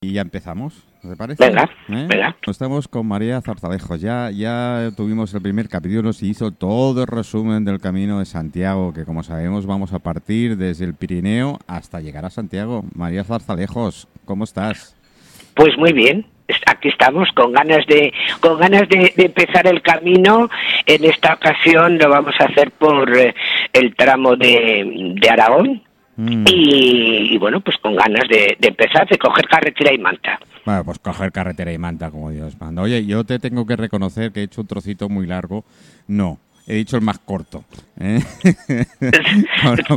Y ya empezamos, ¿te parece? Venga, ¿Eh? venga. Estamos con María Zarzalejos. Ya, ya tuvimos el primer capítulo, se hizo todo el resumen del Camino de Santiago, que como sabemos vamos a partir desde el Pirineo hasta llegar a Santiago. María Zarzalejos, ¿cómo estás? Pues muy bien. Aquí estamos con ganas de con ganas de, de empezar el camino. En esta ocasión lo vamos a hacer por eh, el tramo de, de Aragón, Mm. Y, y bueno, pues con ganas de, de, empezar, de coger carretera y manta. Bueno, pues coger carretera y manta, como Dios manda. Oye, yo te tengo que reconocer que he hecho un trocito muy largo. No, he dicho el más corto. ¿eh?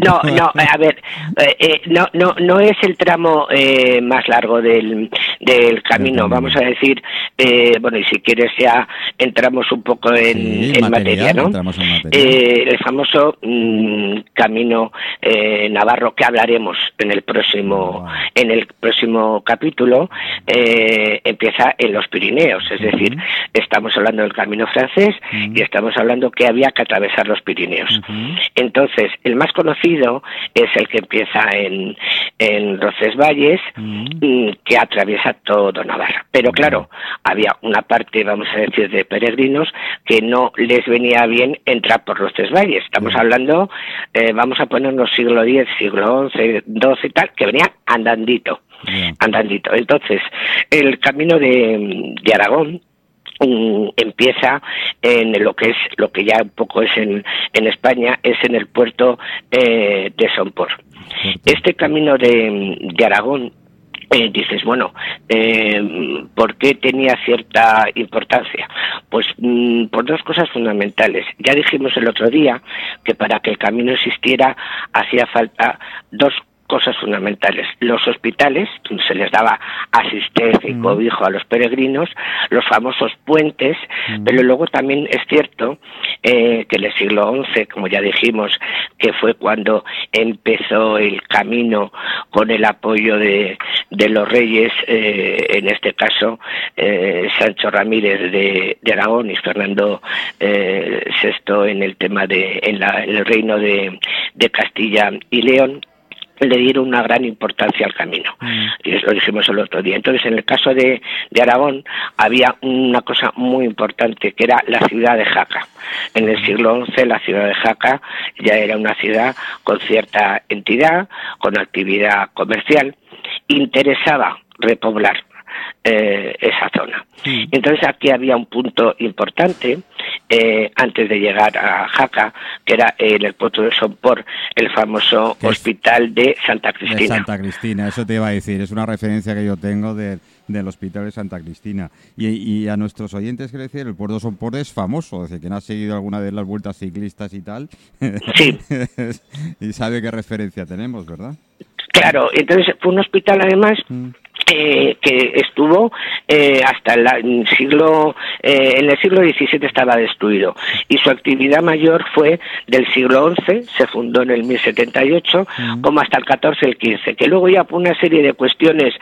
no, no, a ver, eh, eh, no, no, no es el tramo eh, más largo del, del camino, vamos a decir, eh, bueno, y si quieres ya entramos un poco en, Sí, en material, materia, ¿no? entramos en materia. Eh, el famoso mm, camino eh, navarro que hablaremos en el próximo, en el próximo capítulo, eh, empieza en los Pirineos, es decir, estamos hablando del camino francés y estamos hablando que había que atravesar los Pirineos. Entonces, el más conocido es el que empieza en, en Roncesvalles, Ujú. mm, que atraviesa todo Navarra. Pero claro, había una parte, vamos a decir, de peregrinos que no les venía bien entrar por Roncesvalles. Estamos Sí. hablando, eh, vamos a ponernos siglo X, siglo XI, XII y tal, que venían andandito Bien. andandito. Entonces, el camino de, de Aragón mm, empieza en lo que es lo que ya un poco es en, en España es en el puerto eh, de Sompor. Este camino de, de Aragón eh, dices, bueno, eh, ¿por qué tenía cierta importancia? Pues mm, por dos cosas fundamentales. Ya dijimos el otro día que para que el camino existiera hacía falta dos cosas fundamentales. Los hospitales, donde se les daba asistencia y Mm. cobijo a los peregrinos, los famosos puentes, Mm. pero luego también es cierto eh, que en el siglo XI, como ya dijimos, que fue cuando empezó el camino con el apoyo de, de los reyes, eh, en este caso eh, Sancho Ramírez de, de Aragón y Fernando VI en el tema de en, la- en el reino de, de Castilla y León le dieron una gran importancia al camino. Mm. Y eso lo dijimos el otro día. Entonces, en el caso de, de Aragón, había una cosa muy importante, que era la ciudad de Jaca. En el siglo XI, la ciudad de Jaca ya era una ciudad con cierta entidad, con actividad comercial. Interesaba repoblar eh, esa zona. Sí. Entonces aquí había un punto importante eh, antes de llegar a Jaca, que era en el puerto de Sompor, el famoso Que hospital de Santa De Cristina. Santa Cristina, eso te iba a decir, es una referencia que yo tengo de- del Hospital de Santa Cristina. Y, y a nuestros oyentes quiero decir, el puerto de Sompor es famoso, es decir, quien ha seguido alguna de las vueltas ciclistas y tal, Sí. y sabe qué referencia tenemos, ¿verdad? Claro, entonces fue un hospital además Mm. Eh, que estuvo eh, hasta el siglo eh, en el siglo XVII estaba destruido. Y su actividad mayor fue del siglo XI se fundó en el 1078 Mm. como hasta el XIV el XV que luego ya por una serie de cuestiones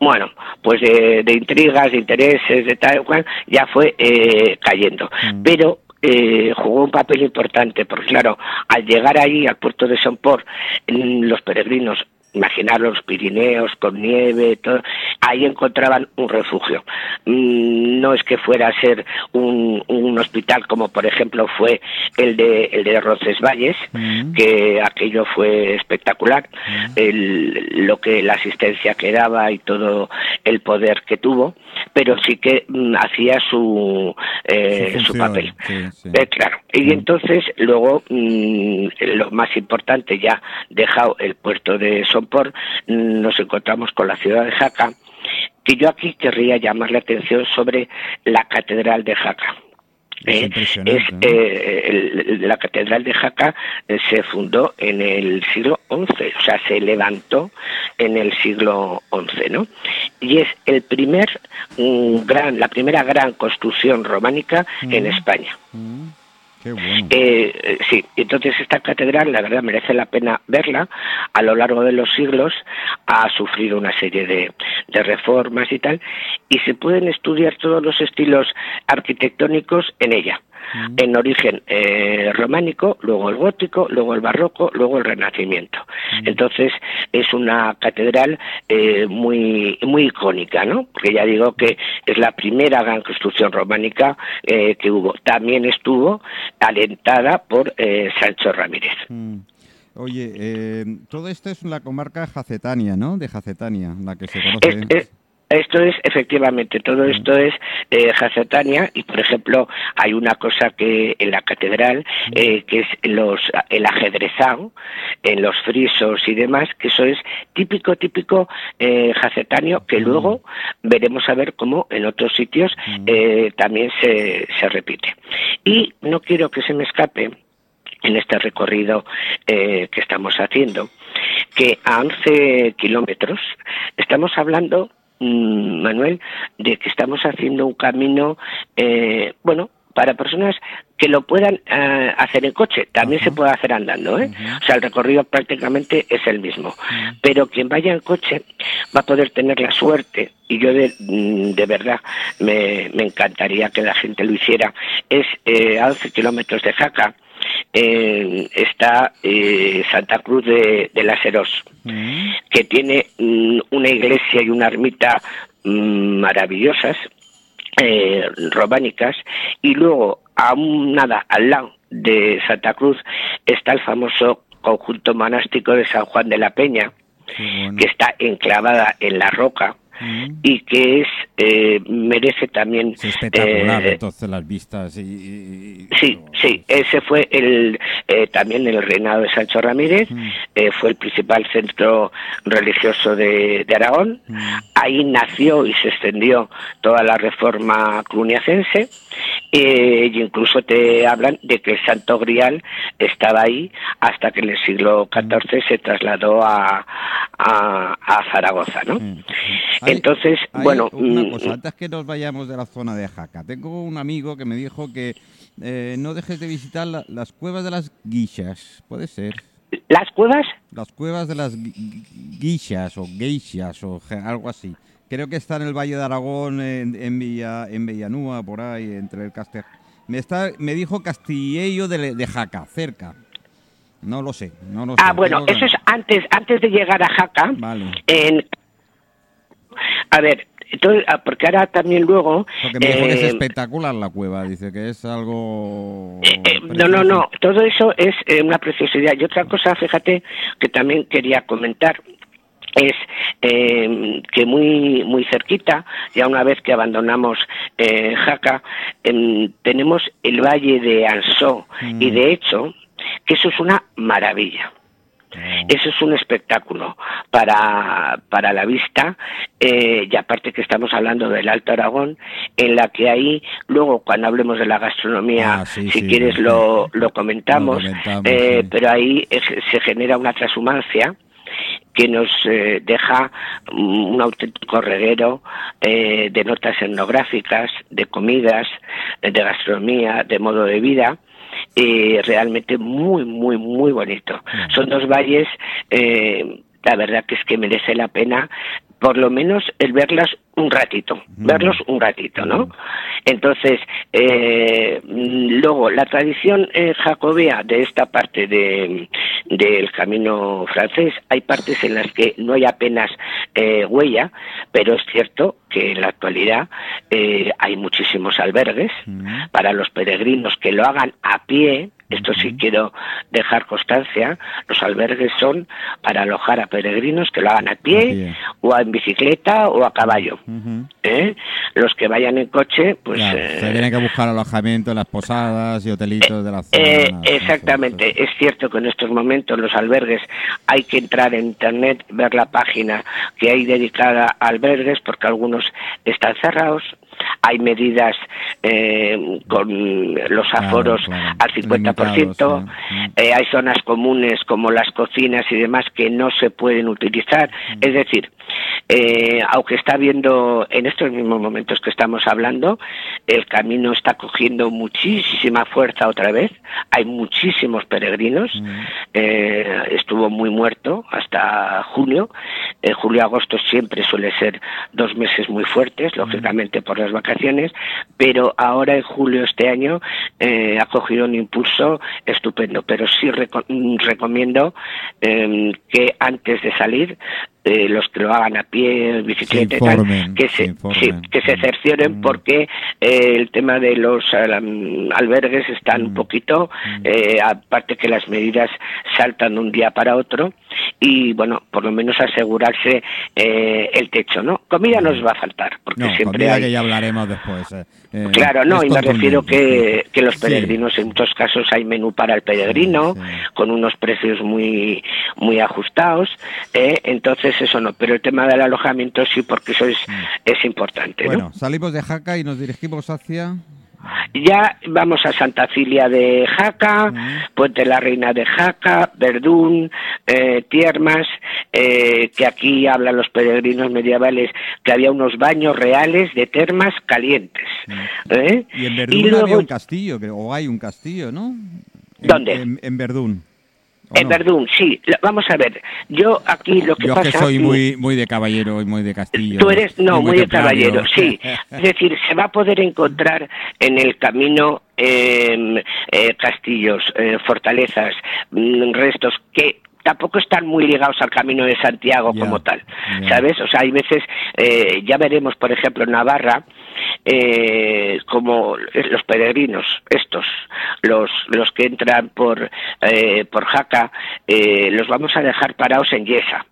bueno pues de, de intrigas de intereses de tal cual ya fue eh, cayendo. Pero eh, jugó un papel importante, porque claro, al llegar ahí al puerto de Somport, los peregrinos, imaginar los Pirineos con nieve, todo, ahí encontraban un refugio. Mm, No es que fuera a ser un, un hospital como por ejemplo fue el de, el de Roncesvalles, Mm. que aquello fue espectacular, Mm. el- lo que la asistencia que daba y todo el poder que tuvo, pero sí que mm, hacía su, eh, Su papel. sí, sí. Eh, claro. Y entonces luego mm, lo más importante ya dejado el puerto de Somport, mm, nos encontramos con la ciudad de Jaca, que yo aquí querría llamar la atención sobre la catedral de Jaca. Es Eh, impresionante, es, ¿no? eh, el- la catedral de Jaca eh, se fundó en el siglo XI, o sea, se levantó en el siglo XI, ¿no? Y es el primer mm, gran, la primera gran construcción románica en. España. Mm. Eh, eh, sí, entonces esta catedral, la verdad, merece la pena verla. A lo largo de los siglos ha sufrido una serie de reformas y tal, y se pueden estudiar todos los estilos arquitectónicos en ella. Mm. en origen eh, románico, luego el gótico, luego el barroco, luego el renacimiento. Mm. Entonces es una catedral eh, muy muy icónica, ¿no? Porque ya digo que es la primera gran construcción románica eh, que hubo. También estuvo alentada por Sancho Ramírez. Mm. Oye, todo esto es la comarca jacetania, ¿no? De Jacetania, la que se conoce. Esto es, efectivamente, todo esto es eh, Jacetania y, por ejemplo, hay una cosa que en la catedral, eh, que es los, el ajedrezado, en los frisos y demás, que eso es típico, típico eh, que luego veremos a ver cómo en otros sitios eh, también se, se repite. Y no quiero que se me escape en este recorrido eh, que estamos haciendo, que a 11 kilómetros estamos hablando Manuel, de que estamos haciendo un camino, eh, bueno, para personas que lo puedan eh, hacer en coche, también se puede hacer andando, ¿eh? O sea, el recorrido prácticamente es el mismo. Pero quien vaya en coche va a poder tener la suerte, y yo de, mm, de verdad me, me, encantaría que la gente lo hiciera, es eh, a 11 kilómetros de Jaca, eh, está eh, Santa Cruz de, de las Heros, mm. que tiene mm, una iglesia y una ermita mm, maravillosas, eh, románicas, y luego a un nada al lado de Santa Cruz está el famoso conjunto monástico de San Juan de la Peña, que está enclavada en la roca y que es eh, merece también espectacular eh, entonces las vistas y, sí sí ese fue el eh, también el reinado de Sancho Ramírez fue el principal centro religioso de, Aragón. Ahí nació y se extendió toda la reforma cluniacense. Y incluso te hablan de que el Santo Grial estaba ahí hasta que en el siglo XIV se trasladó a, a, Zaragoza, ¿no? Entonces, bueno... Una mm, cosa, antes que nos vayamos de la zona de Jaca, tengo un amigo que me dijo que eh, no dejes de visitar las cuevas de las guichas, ¿puede ser? ¿Las cuevas? Las cuevas de las guichas o geishas o algo así. Creo que está en el Valle de Aragón, en, en, Villa, en Villanúa, por ahí, entre el Castel... Me, está, me dijo Castillejo de, de Jaca, cerca. No lo sé, no lo Ah, bueno, eso es antes, antes de llegar a Jaca. Vale. En a ver, entonces, ah, porque ahora también luego... Porque me dijo que es eh, espectacular la cueva, dice que es algo... Eh, eh, no, no, no, todo eso es una preciosidad. Y otra cosa, fíjate, que también quería comentar, es que muy muy cerquita, ya una vez que abandonamos Jaca, em, tenemos el valle de Ansó y mm. de hecho que eso es una maravilla. Eso es un espectáculo para, para la vista eh, y aparte que estamos hablando del Alto Aragón, en la que ahí, luego cuando hablemos de la gastronomía, ah, si quieres lo, lo comentamos, eh, pero ahí se genera una transhumancia que nos eh, deja un auténtico reguero de notas etnográficas, de comidas, de gastronomía, de modo de vida, eh, realmente muy, muy, muy bonito. Son dos valles, eh, la verdad que es que merece la pena por lo menos el verlas un ratito, verlos un ratito, ¿no? Entonces, eh, luego, la tradición eh, jacobea de esta parte de, del camino francés, hay partes en las que no hay apenas eh, huella, pero es cierto que en la actualidad eh, hay muchísimos albergues para los peregrinos que lo hagan a pie, esto sí quiero dejar constancia, los albergues son para alojar a peregrinos que lo hagan a pie, o en bicicleta o a caballo. ¿Eh? Los que vayan en coche, pues... se eh, tienen que buscar alojamiento en las posadas y hotelitos de la eh, zona. exactamente, es cierto que en estos momentos los albergues hay que entrar en internet, ver la página que hay dedicada a albergues, porque algunos están cerrados, hay medidas eh, con los aforos al 50%, eh, hay zonas comunes como las cocinas y demás que no se pueden utilizar. Mm. Es decir, eh, aunque está viendo en estos mismos momentos que estamos hablando, el camino está cogiendo muchísima fuerza otra vez. Hay muchísimos peregrinos. Mm. estuvo muy muerto hasta junio eh, julio-agosto siempre suele ser dos meses muy fuertes, lógicamente por las vacaciones, pero ahora en julio este año eh, ha cogido un impulso estupendo. Pero sí recomiendo em, que antes de salir eh, los que lo hagan a pie, bicicleta, que se, que se cercioren mm. porque eh, el tema de los albergues están un mm. poquito, mm. eh, aparte que las medidas saltan de un día para otro y bueno, por lo menos asegurarse el techo, ¿no? Comida nos va a faltar porque siempre hay... que ya hablaremos después. claro, no, y me refiero que, que los peregrinos en muchos casos hay menú para el peregrino con unos precios muy muy ajustados, entonces eso no, pero el tema del alojamiento sí, porque eso es, mm. es importante. Bueno, salimos de Jaca y nos dirigimos hacia... Ya vamos a Santa Cilia de Jaca, mm. Puente la Reina de Jaca, Verdún, eh, Tiermas, eh, que aquí hablan los peregrinos medievales que había unos baños reales de termas calientes. Mm. ¿eh? Y en Verdún había un castillo, o hay un castillo, ¿no? ¿Dónde? En Verdún, sí. Vamos a ver. Yo aquí lo que yo pasa... Yo que soy muy, muy de caballero y muy de castillo. Tú eres, no, muy, de caballero, sí. es decir, se va a poder encontrar en el camino em, eh, castillos, eh, fortalezas, mm, restos que tampoco están muy ligados al camino de Santiago como tal, ¿sabes? O sea, hay veces, eh, ya veremos, por ejemplo, en Navarra, eh, como los peregrinos, estos, los, los que entran por, eh, por Jaca, eh, los vamos a dejar parados en Yesa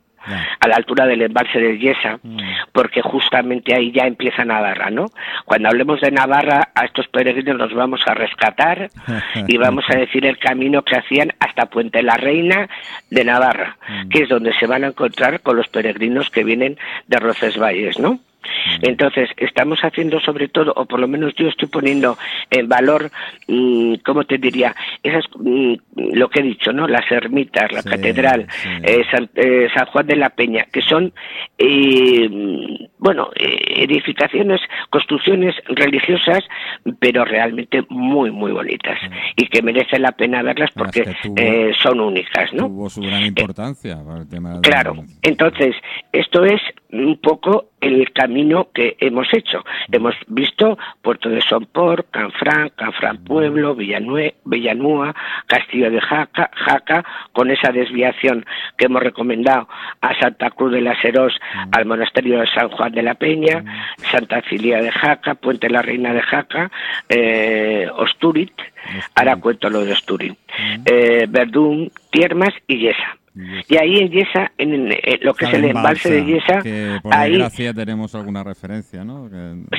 a la altura del embalse de Yesa, mm. porque justamente ahí ya empieza Navarra, ¿no? Cuando hablemos de Navarra, a estos peregrinos los vamos a rescatar y vamos a decir el camino que hacían hasta Puente la Reina de Navarra, mm. que es donde se van a encontrar con los peregrinos que vienen de Roncesvalles, ¿no? Entonces, estamos haciendo sobre todo, o por lo menos yo estoy poniendo en valor, mm, ¿cómo te diría? Esas, mm, lo que he dicho, ¿no? Las ermitas, la catedral, eh, eh, San, Juan de la Peña, que son, eh, bueno, edificaciones, construcciones religiosas, pero realmente muy, muy bonitas y que merece la pena verlas porque son únicas, ¿no? Tuvo su gran importancia el tema Claro, entonces, esto es un poco el camino que hemos hecho. Hemos visto Puerto de Sompor, Canfrán, Canfrán Pueblo, Villanúa, Castillo de Jaca, Jaca, con esa desviación que hemos recomendado a Santa Cruz de las Heros, al Monasterio de San Juan de la Peña, Santa Cilia de Jaca, Puente la Reina de Jaca, eh, Osturit, ahora cuento lo de Osturit, eh, Verdún, Tiermas y Yesa. Y ahí en Yesa, en, lo que es el embalse de Yesa, que por ahí desgracia tenemos alguna referencia, ¿no?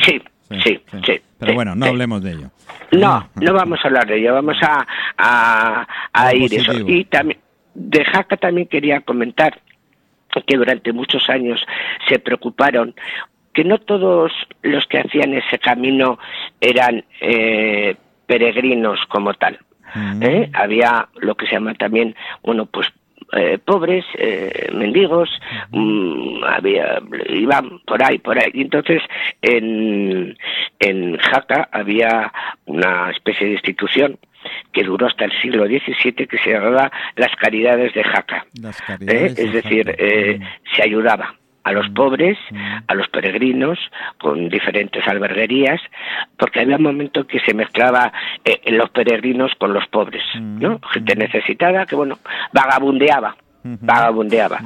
Sí, sí, sí, Pero bueno, no hablemos de ello. No, no vamos a hablar de ello, vamos a, a, ir eso. Y también, de Jaca también quería comentar que durante muchos años se preocuparon que no todos los que hacían ese camino eran eh, peregrinos como tal. ¿eh? Había lo que se llama también, bueno, pues eh, pobres, eh, mendigos, mm, había, iban por ahí, por ahí. Y entonces en, en Jaca había una especie de institución que duró hasta el siglo XVII que se llamaba las caridades de Jaca. ¿eh? Es decir, se ayudaba a los pobres, a los peregrinos, con diferentes alberguerías, porque había un momento que se mezclaba eh, los peregrinos con los pobres, ¿no? Gente necesitada que, bueno, vagabundeaba vagabundeaba.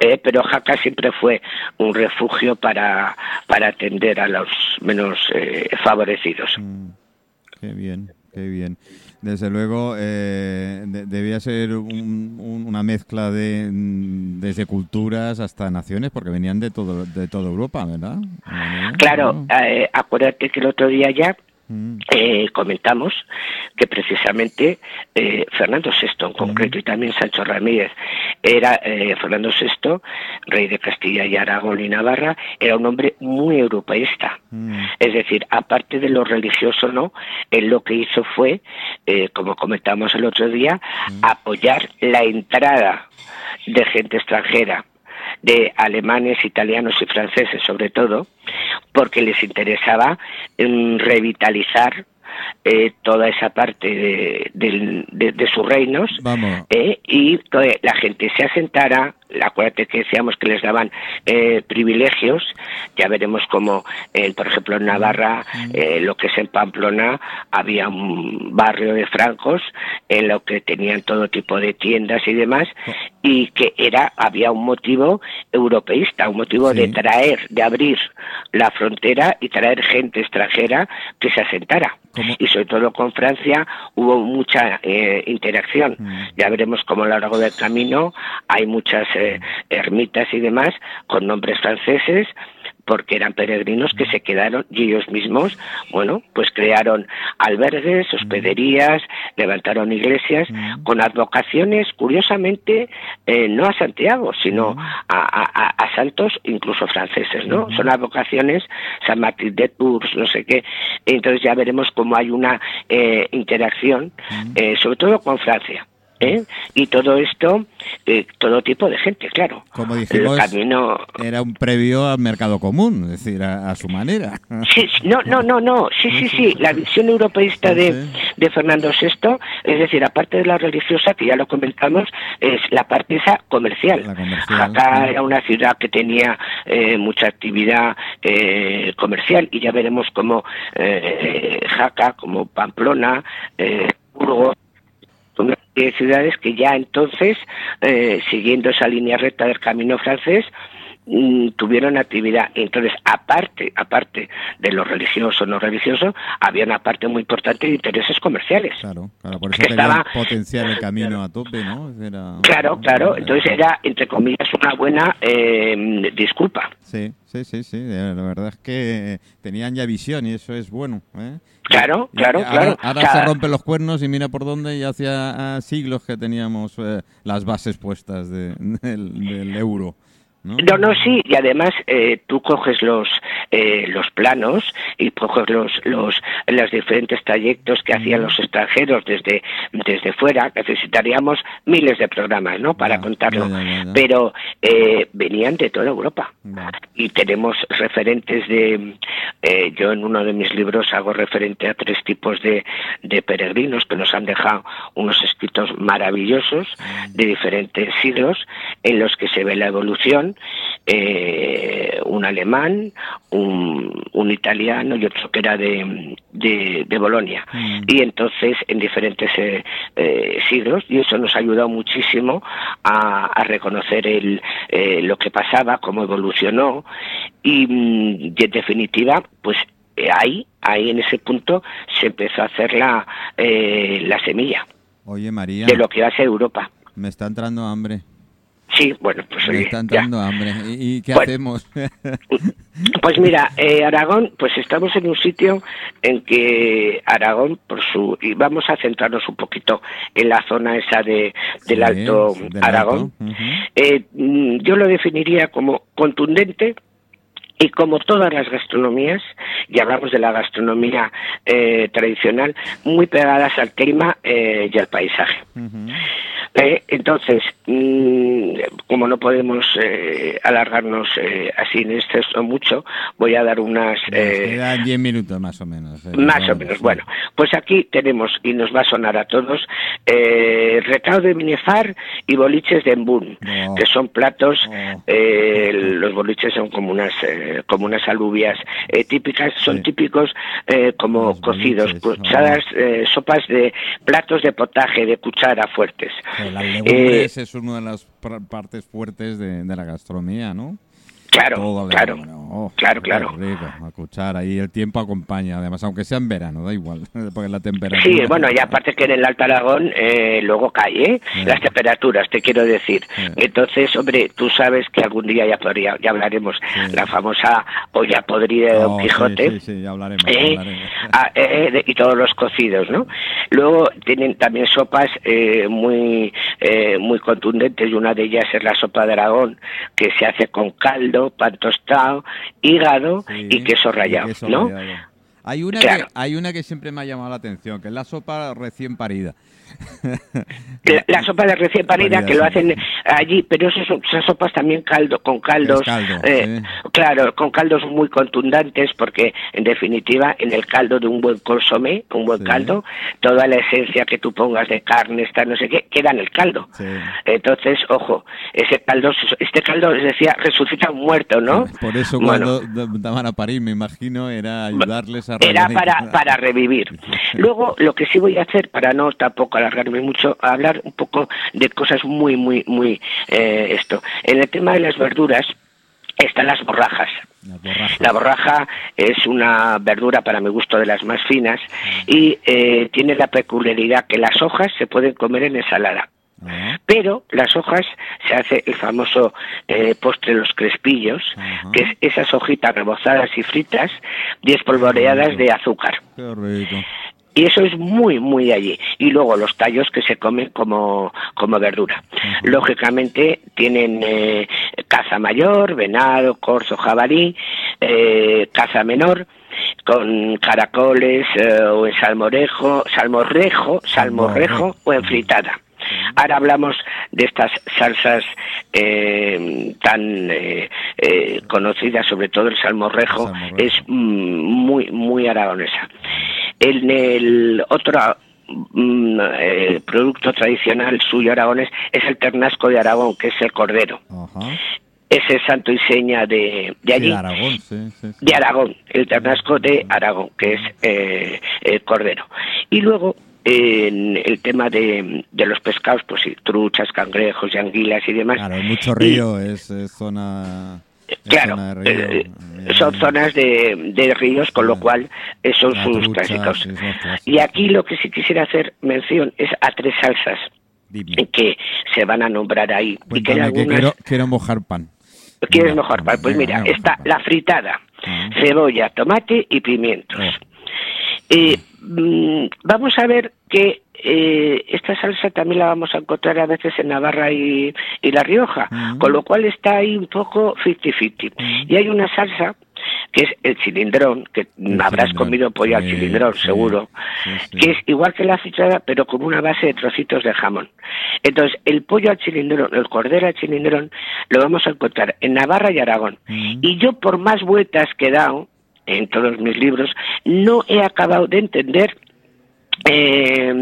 Eh, pero Jaca siempre fue un refugio para, para atender a los menos eh, favorecidos. Qué bien, qué bien. Desde luego, eh, debía ser una mezcla de desde culturas hasta naciones, porque venían de todo de toda Europa, ¿verdad? Claro, eh, acuérdate que el otro día ya. Eh, comentamos que precisamente eh, Fernando VI en concreto y también Sancho Ramírez era eh, Fernando VI, rey de Castilla y Aragón y Navarra, era un hombre muy europeísta. Mm. Es decir, aparte de lo religioso, no, él lo que hizo fue, como comentamos el otro día, mm. apoyar la entrada de gente extranjera de alemanes, italianos y franceses sobre todo, porque les interesaba mm, revitalizar eh, toda esa parte de, de- de sus reinos Vamos. eh, y que la gente se asentara. Acuérdate que decíamos que les daban eh, privilegios. Ya veremos cómo, eh, por ejemplo, en Navarra, eh, lo que es en Pamplona, había un barrio de francos en lo que tenían todo tipo de tiendas y demás, y que era había un motivo europeísta, un motivo Sí. de traer, de abrir la frontera y traer gente extranjera que se asentara. ¿Cómo? Y sobre todo con Francia hubo mucha eh, interacción. Mm. Ya veremos cómo a lo largo del camino hay muchas eh, ermitas y demás con nombres franceses porque eran peregrinos que se quedaron y ellos mismos, bueno, pues crearon albergues, hospederías, levantaron iglesias con advocaciones, curiosamente, eh, no a Santiago, sino a, a- a- a santos incluso franceses, ¿no? Son advocaciones, San Martín de Tours, no sé qué. Entonces ya veremos cómo hay una eh, interacción, eh, sobre todo con Francia. ¿Eh? Y todo esto, eh, todo tipo de gente, claro. Como dijimos, El camino... era un previo al mercado común, es decir, a, a su manera. Sí, sí, no, no, no, no, sí, sí, sí, la visión europeísta de, de Fernando VI, es decir, aparte de la religiosa, que ya lo comentamos, es la parte esa comercial. Comercial, Jaca sí. era una ciudad que tenía eh, mucha actividad eh, comercial y ya veremos cómo eh, Jaca, como Pamplona, eh, Burgos, una serie de ciudades que ya entonces, eh, siguiendo esa línea recta del camino francés, tuvieron actividad. Entonces, aparte, aparte de lo religioso o no religioso, había una parte muy importante de intereses comerciales. Claro, claro, por eso Que estaba- potenciar el camino a tope, ¿no? Era- Claro, claro. Entonces era, entre comillas, una buena eh, disculpa. Sí, sí, sí, sí. La verdad es que tenían ya visión y eso es bueno. ¿eh? Claro, claro, ahora, claro. Ahora se rompen los cuernos y mira por dónde y hacía ah, siglos que teníamos eh, las bases puestas de- del, del euro. ¿No? No, no, sí, y además eh, tú coges los eh, los planos y coges los los los diferentes trayectos que hacían los extranjeros desde desde fuera, necesitaríamos miles de programas, ¿no? Para Ya, contarlo, ya, ya, ya. pero eh, venían de toda Europa y tenemos referentes de eh, yo en uno de mis libros hago referente a tres tipos de, de peregrinos que nos han dejado unos escritos maravillosos de diferentes siglos en los que se ve la evolución eh, un alemán un, un italiano y otro que era de, de, de Bolonia Mm. y entonces en diferentes eh, eh, siglos y eso nos ha ayudado muchísimo a, a reconocer el, eh, lo que pasaba, cómo evolucionó y, mm, y en definitiva pues eh, ahí, ahí en ese punto se empezó a hacer la, la semilla Oye, María, de lo que va a ser Europa. me está entrando hambre. Sí, bueno, pues oye, está ya. entrando hambre. ¿Y, y qué Bueno. hacemos? Pues mira, eh, Aragón, pues estamos en un sitio en que Aragón, por su, y vamos a centrarnos un poquito en la zona esa de, del Sí, Alto del Aragón. Alto. Eh, mm, yo lo definiría como contundente y como todas las gastronomías, y hablamos de la gastronomía eh, tradicional, muy pegadas al clima eh, y al paisaje. Eh, entonces, mm, como no podemos eh, alargarnos eh, así en exceso mucho, voy a dar unas... Quedan 10 minutos más o menos. más o menos. Bueno, pues aquí tenemos, y nos va a sonar a todos, eh, recado de Minefar y boliches de Embún, Oh. que son platos, Oh. los boliches son como unas, eh, como unas alubias eh, típicas, son Sí. típicos eh, como Los cocidos, boliches, oh. cucharas, eh, sopas de platos de potaje, de cuchara fuertes. Las legumbres es una de las par- partes fuertes de, de la gastronomía, ¿no? Claro, Todo claro. Oh, claro, claro. rico, a cuchara. Y el tiempo acompaña, además, aunque sea en verano, da igual, porque la temperatura... Sí, bueno, y aparte que en el Alto Aragón eh, luego cae, ¿eh? Sí. Las temperaturas, te quiero decir. Sí. Entonces, hombre, tú sabes que algún día ya podría, ya hablaremos, Sí. la famosa olla podrida de Don Oh, Quijote. Sí, sí, ya hablaremos. ¿eh? hablaremos. Ah, eh, de- y todos los cocidos, ¿no? Luego tienen también sopas eh, muy eh, muy contundentes y una de ellas es la sopa de Aragón que se hace con caldo, pan tostado, hígado Sí, y queso rallado, queso ¿no? rallado. Hay una, Claro. que, hay una que siempre me ha llamado la atención, que es la sopa recién parida. La, sopa de recién parida que lo hacen allí, pero esas, esas sopas también caldo, con caldos, eh, claro, con caldos muy contundentes, porque en definitiva en el caldo de un buen consomé, un buen caldo, toda la esencia que tú pongas de carne, está no sé qué, queda en el caldo. Entonces, ojo, ese caldo, este caldo, les decía, resucita un muerto, ¿no? Por eso cuando daban a parir, me imagino, era ayudarles a Era para, para revivir. Luego, lo que sí voy a hacer, para no tampoco alargarme mucho, hablar un poco de cosas muy, muy, muy, eh, esto. En el tema de las verduras, están las borrajas. La borraja es una verdura para mi gusto de las más finas y eh, tiene la peculiaridad que las hojas se pueden comer en ensalada. Pero las hojas se hace el famoso eh, postre los crespillos, que es esas hojitas rebozadas y fritas y espolvoreadas de azúcar. Y eso es muy, muy allí. Y luego los tallos que se comen como, como verdura. Lógicamente tienen eh, caza mayor, venado, corzo, jabalí, eh, caza menor, con caracoles eh, o en salmorejo, salmorrejo, salmorrejo o en fritada. Ahora hablamos de estas salsas eh, tan eh, eh, conocidas, sobre todo el salmorrejo, es mm, muy, muy aragonesa. En el otro mm, producto tradicional suyo aragones es el ternasco de Aragón, que es el cordero. Es el santo y seña de, de allí. de Aragón, el ternasco de Aragón, que es el cordero. Y luego en el tema de, de, los pescados, pues sí, truchas, cangrejos y anguilas y demás. Claro, mucho río, es, zona... claro, eh, son zonas de, de, ríos, con lo cual eh, son sus clásicos. Y aquí lo que sí quisiera hacer mención es a tres salsas que se van a nombrar ahí. y que, quiero, quiero mojar pan. ¿Quieres mojar pan? Pues mira, está la fritada, cebolla, tomate y pimientos. Eh, mm, vamos a ver que eh, esta salsa también la vamos a encontrar a veces en Navarra y, La Rioja, con lo cual está ahí un poco 50-50. Y hay una salsa que es el cilindrón, que habrás comido pollo al cilindrón, seguro, que es igual que la fritada, pero con una base de trocitos de jamón. Entonces, el pollo al cilindrón, el cordero al cilindrón, lo vamos a encontrar en Navarra y Aragón. Y yo, por más vueltas que he dado, en todos mis libros, no he acabado de entender eh,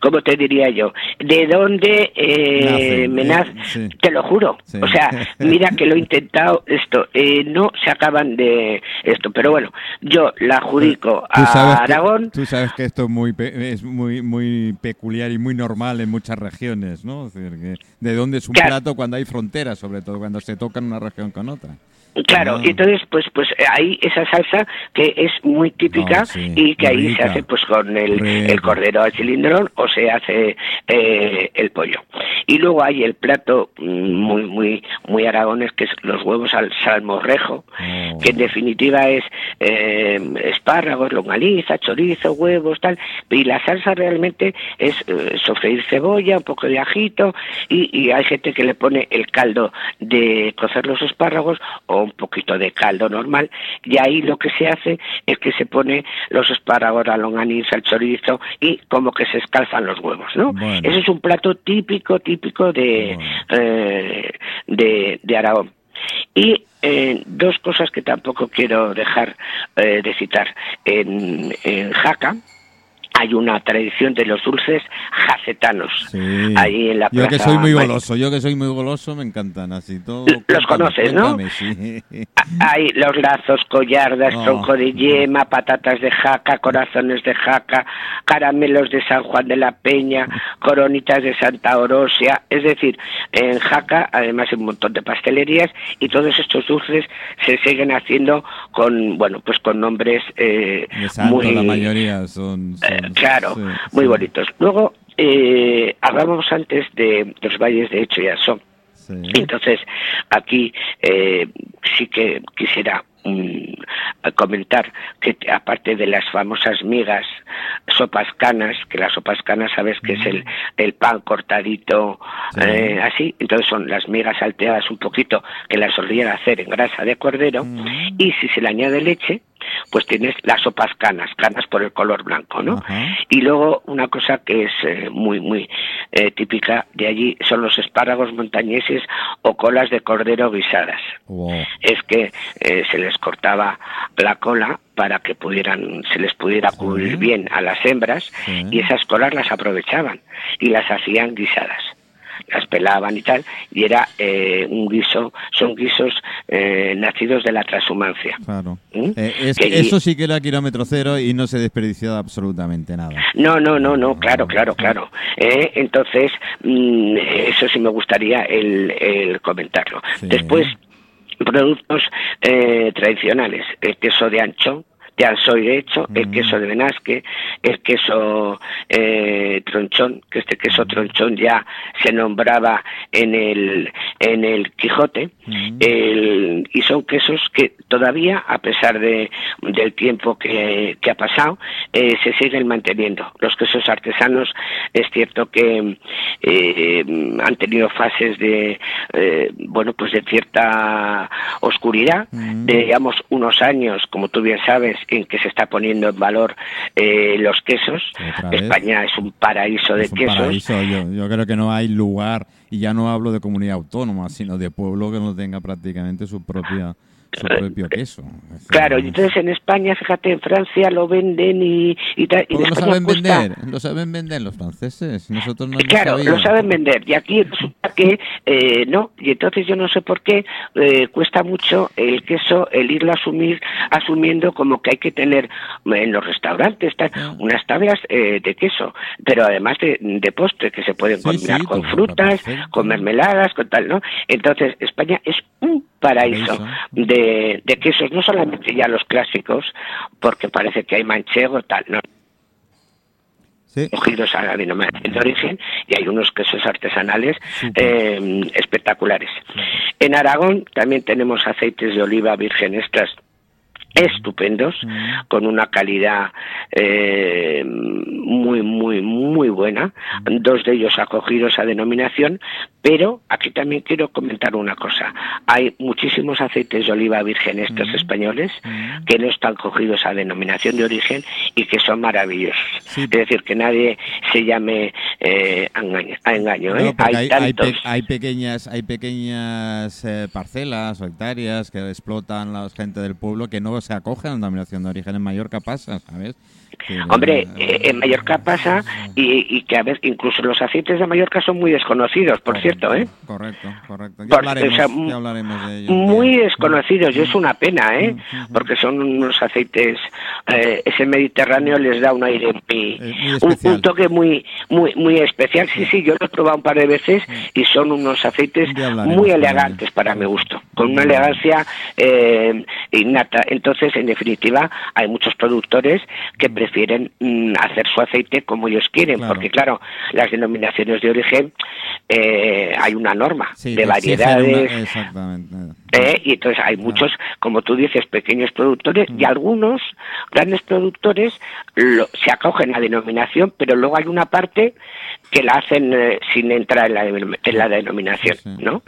¿cómo te diría yo? ¿De dónde eh, me nace? Te lo juro. O sea, mira que lo he intentado esto. Eh, no se acaban de esto. Pero bueno, yo la adjudico a Aragón. tú sabes que esto es muy, es muy, muy peculiar y muy normal en muchas regiones, ¿no? ¿De dónde es un plato cuando hay fronteras, sobre todo cuando se toca en una región con otra? Claro, y entonces pues pues hay esa salsa que es muy típica y que ahí se hace pues con el, el, cordero al cilindrón o se hace eh, el pollo. Y luego hay el plato mm, muy muy muy aragones que es los huevos al salmorrejo, oh. que en definitiva es eh, espárragos, longaniza, chorizo, huevos, tal, y la salsa realmente es eh, sofreír cebolla, un poco de ajito y, y hay gente que le pone el caldo de cocer los espárragos o un poquito de caldo normal y ahí lo que se hace es que se pone los espárragos, la longaniza, el chorizo y como que se escalzan los huevos, ¿no? Ese es un plato típico, típico de, eh, de, de Aragón. Y eh, dos cosas que tampoco quiero dejar eh, de citar. En, en Jaca, hay una tradición de los dulces jacetanos. Ahí en la yo que soy muy goloso, yo que soy muy goloso, me encantan así todo. Los conoces, ¿no? Hay los lazos, collardas, tronco de yema, patatas de jaca, corazones de jaca, caramelos de San Juan de la Peña, coronitas de Santa Orosia. Es decir, en jaca, además hay un montón de pastelerías y todos estos dulces se siguen haciendo con, bueno, pues con nombres eh, muy... La mayoría son eh, claro, muy bonitos. Luego, eh, hablábamos antes de, los valles de Hecho y Asón. Entonces, aquí eh, sí que quisiera mm, comentar que aparte de las famosas migas, sopas canas, que las sopas canas sabes que es el, el pan cortadito eh, así, entonces son las migas salteadas un poquito que las solían hacer en grasa de cordero y si se le añade leche, pues tienes las sopas canas, canas por el color blanco, ¿no? Y luego una cosa que es eh, muy, muy eh, típica de allí son los espárragos montañeses o colas de cordero guisadas. Es que eh, se les cortaba la cola para que pudieran, se les pudiera cubrir bien a las hembras y esas colas las aprovechaban y las hacían guisadas las pelaban y tal, y era eh, un guiso, son guisos eh, nacidos de la transhumancia. Claro. ¿Mm? Eh, eso sí que era kilómetro cero y no se desperdició absolutamente nada. No, no, no, no, claro, claro, claro. entonces, mm, eso sí me gustaría el, comentarlo. Después, productos tradicionales, el queso de ancho, de soy de hecho, el mm. queso de Benasque, el queso eh, tronchón, que este queso mm. tronchón ya se nombraba en el, en el Quijote, mm. el, y son quesos que todavía, a pesar de, del tiempo que, que ha pasado, eh, se siguen manteniendo. Los quesos artesanos es cierto que eh, han tenido fases de, bueno, pues de cierta oscuridad, de, digamos, unos años, como tú bien sabes, en que se está poniendo en valor eh, los quesos. España es un paraíso de quesos. Yo, creo que no hay lugar, y ya no hablo de comunidad autónoma, sino de pueblo que no tenga prácticamente su propia su propio queso. Claro, entonces en España, fíjate, en Francia lo venden y, y, y lo saben vender, lo saben vender los franceses, nosotros no Claro, lo saben vender, y aquí resulta que eh, no, y entonces yo no sé por qué eh, cuesta mucho el queso, el irlo a asumir, asumiendo como que hay que tener en los restaurantes unas tablas eh, de queso, pero además de, de postre que se pueden combinar con frutas, con mermeladas, con tal, ¿no? Entonces España es un paraíso de, de quesos, no solamente ya los clásicos, porque parece que hay manchego, tal, no, cogidos a la denominación de origen y hay unos quesos artesanales eh, espectaculares. En Aragón también tenemos aceites de oliva virgen extras estupendos, con una calidad eh, muy, muy, muy buena, dos de ellos acogidos a denominación, pero aquí también quiero comentar una cosa. Hay muchísimos aceites de oliva virgen estos españoles que no están cogidos a denominación de origen y que son maravillosos. Es decir, que nadie se llame eh, a engaño. ¿eh? hay, hay, pequeñas, hay pequeñas parcelas o hectáreas que explotan la gente del pueblo que no se acogen a la denominación de origen en Mallorca pasa, ¿sabes? Hombre, eh, en Mallorca pasa y, que a veces incluso los aceites de Mallorca son muy desconocidos, por cierto, ¿eh? Correcto, correcto. Ya, hablaremos, de ellos. Muy desconocidos y es una pena, ¿eh? Porque son unos aceites, eh, ese Mediterráneo les da un aire muy, un, toque muy, muy, muy especial. Sí, sí, yo lo he probado un par de veces y son unos aceites muy elegantes para mi gusto, con una elegancia eh, innata. Entonces, en definitiva, hay muchos productores que prefieren mm, hacer su aceite como ellos quieren, porque claro, las denominaciones de origen eh, hay una norma de variedades. Eh, y entonces hay muchos, como tú dices, pequeños productores y mm. algunos grandes productores se acogen a la denominación, pero luego hay una parte que la hacen eh, sin entrar en la, en la denominación, ¿no?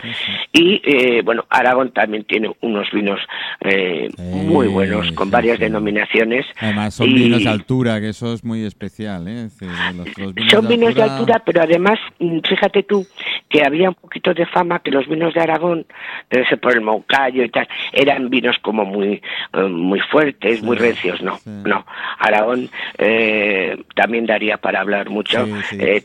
Y eh, bueno, Aragón también tiene unos vinos eh, muy buenos con varias denominaciones. Además son vinos de altura, que eso es muy especial, ¿eh? son vinos de altura, pero además, mm, fíjate tú que había un poquito de fama que los vinos de Aragón, ser por el Moncayo y tal, eran vinos como muy muy fuertes, muy recios, no, no. Aragón también daría para hablar mucho.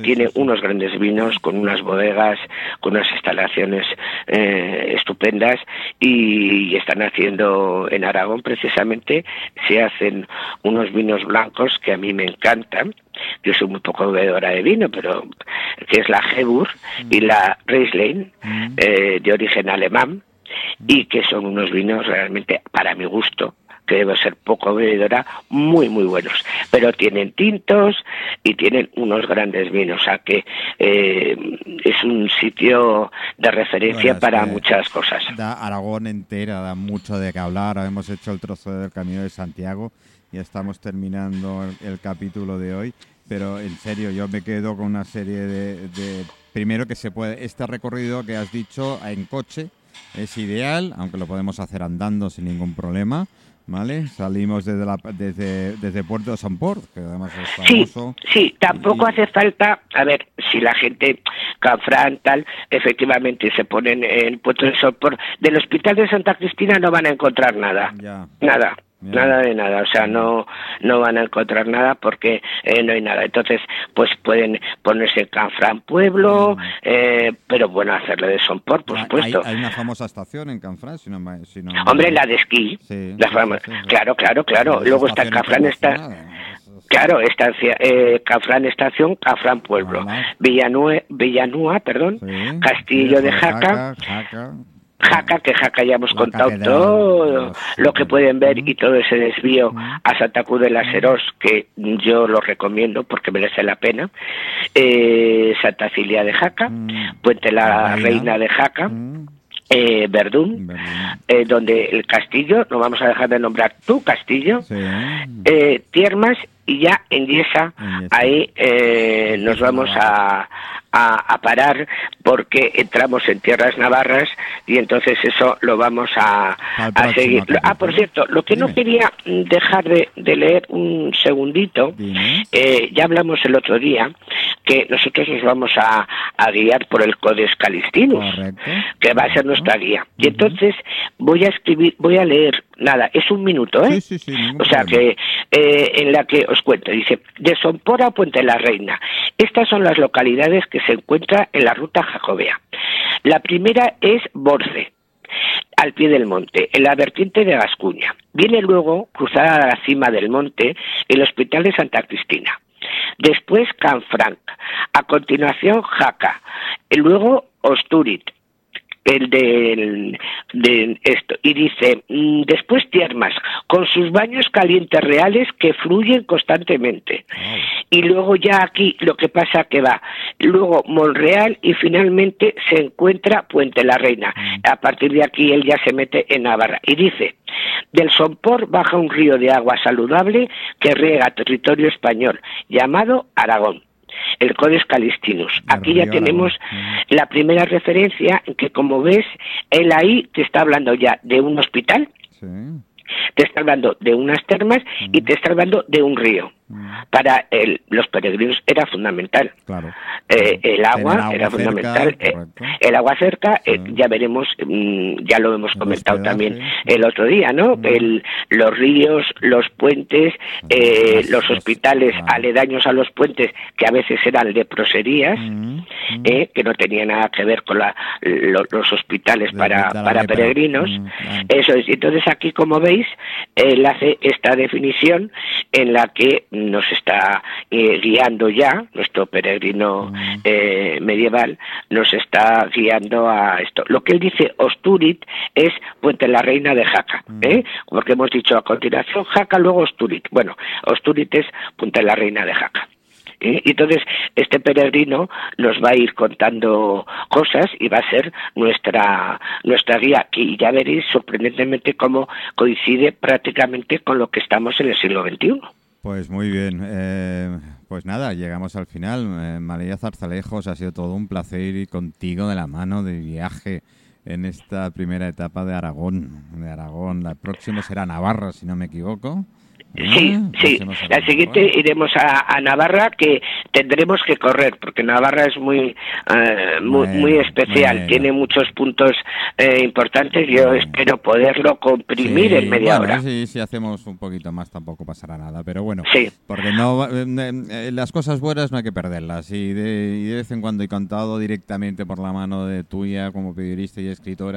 tiene unos grandes vinos con unas bodegas, con unas instalaciones eh, estupendas y, están haciendo en Aragón precisamente, se hacen unos vinos blancos que a mí me encantan. Yo soy muy poco bebedora de vino, pero que es la Hebur y la Riesling mm. eh, de origen alemán y que son unos vinos realmente para mi gusto que debe ser poco bebedora, muy, muy buenos. Pero tienen tintos y tienen unos grandes vinos, o sea que eh, es un sitio de referencia para muchas cosas. Da Aragón entera, da mucho de qué hablar. Hemos hecho el trozo del Camino de Santiago y estamos terminando el, capítulo de hoy. Pero en serio, yo me quedo con una serie de, de primero que se puede, este recorrido que has dicho en coche, es ideal, aunque lo podemos hacer andando sin ningún problema. ¿Vale? Salimos desde, la, desde, desde Puerto de San Port, que además es famoso. Sí, sí tampoco hace falta, a ver, si la gente, Canfrán, tal, efectivamente se ponen en Puerto de San Port, del Hospital de Santa Cristina no van a encontrar nada. Nada. Nada de nada, o sea, no no van a encontrar nada porque eh, no hay nada. Entonces, pues pueden ponerse Canfrán Pueblo, mm. eh, pero bueno, hacerle de Sonport, por supuesto. Hay, una famosa estación en Canfrán, si no, si no Hombre, la de esquí. la claro, claro, claro. Luego está Canfrán, está... Claro, estancia, eh, Cafrán Estación, Cafrán Pueblo, Villanúa, Villanúa perdón, Castillo de Jaca, Jaca, que Jaca ya hemos contado todo lo que pueden ver y todo ese desvío a Santa Cruz de las Heros, que yo lo recomiendo porque merece la pena. Eh, Santa Cilia de Jaca, Puente la Reina. De Jaca. Eh, Verdún, eh, donde el castillo, no vamos a dejar de nombrar tu castillo, eh, Tiermas y ya en Yesa, ahí eh, nos vamos a, a, parar porque entramos en tierras navarras y entonces eso lo vamos a, seguir. Ah, por cierto, lo que no quería dejar de, leer un segundito, eh, ya hablamos el otro día que nosotros nos vamos a, guiar por el Codex Calistinus, que va a ser nuestra guía. Y entonces voy a escribir, voy a leer, nada, es un minuto, ¿eh? o sea que eh, en la que os cuento, dice, de Sompora a Puente la Reina. Estas son las localidades que se encuentran en la ruta jacobea. La primera es Borce, al pie del monte, en la vertiente de Gascuña. Viene luego, cruzada a la cima del monte, el Hospital de Santa Cristina. Después Canfranc, a continuación Jaca, y luego Osturit, el de, esto. Y dice mm, después Tiermas con sus baños calientes reales que fluyen constantemente y luego ya aquí lo que pasa que va. Luego Monreal y finalmente se encuentra Puente la Reina. Mm. a partir de aquí él ya se mete en Navarra. Y dice del Sompor baja un río de agua saludable que riega territorio español llamado Aragón el Codex Calistinus. Aquí ya tenemos la primera referencia en que, como ves, él ahí te está hablando ya de un hospital, te está hablando de unas termas y te está hablando de un río. Mm. Para los peregrinos era fundamental. Eh, el agua, era fundamental. Eh, el agua cerca, eh, ya veremos, mm, ya lo hemos comentado también el otro día, ¿no? Mm. El, los ríos, los puentes, los hospitales aledaños a los puentes, que a veces eran leproserías, que no tenían nada que ver con la, los hospitales para, para peregrinos. Eso es. Entonces aquí, como veis, él hace esta definición en la que nos está eh, guiando ya, nuestro peregrino mm. eh, medieval, nos está guiando a esto. Lo que él dice Osturit es Puente la Reina de Jaca, mm. ¿eh? porque hemos dicho a continuación Jaca, luego Osturit. Bueno, Osturit es Puente la Reina de Jaca. Y entonces este peregrino nos va a ir contando cosas y va a ser nuestra nuestra guía y ya veréis sorprendentemente cómo coincide prácticamente con lo que estamos en el siglo XXI. Pues muy bien. Eh, pues nada, llegamos al final. Eh, María Zarzalejos, ha sido todo un placer ir contigo de la mano de viaje en esta primera etapa de Aragón. De Aragón. La próxima será Navarra, si no me equivoco. Sí, ah, sí. La siguiente iremos a, Navarra, que tendremos que correr, porque Navarra es muy eh, muy, especial, tiene muchos puntos eh, importantes. Yo espero poderlo comprimir en media hora. Sí, si hacemos un poquito más tampoco pasará nada, pero bueno, sí. porque no eh, las cosas buenas no hay que perderlas. Y de, y de vez en cuando he contado directamente por la mano de tuya como periodista y escritora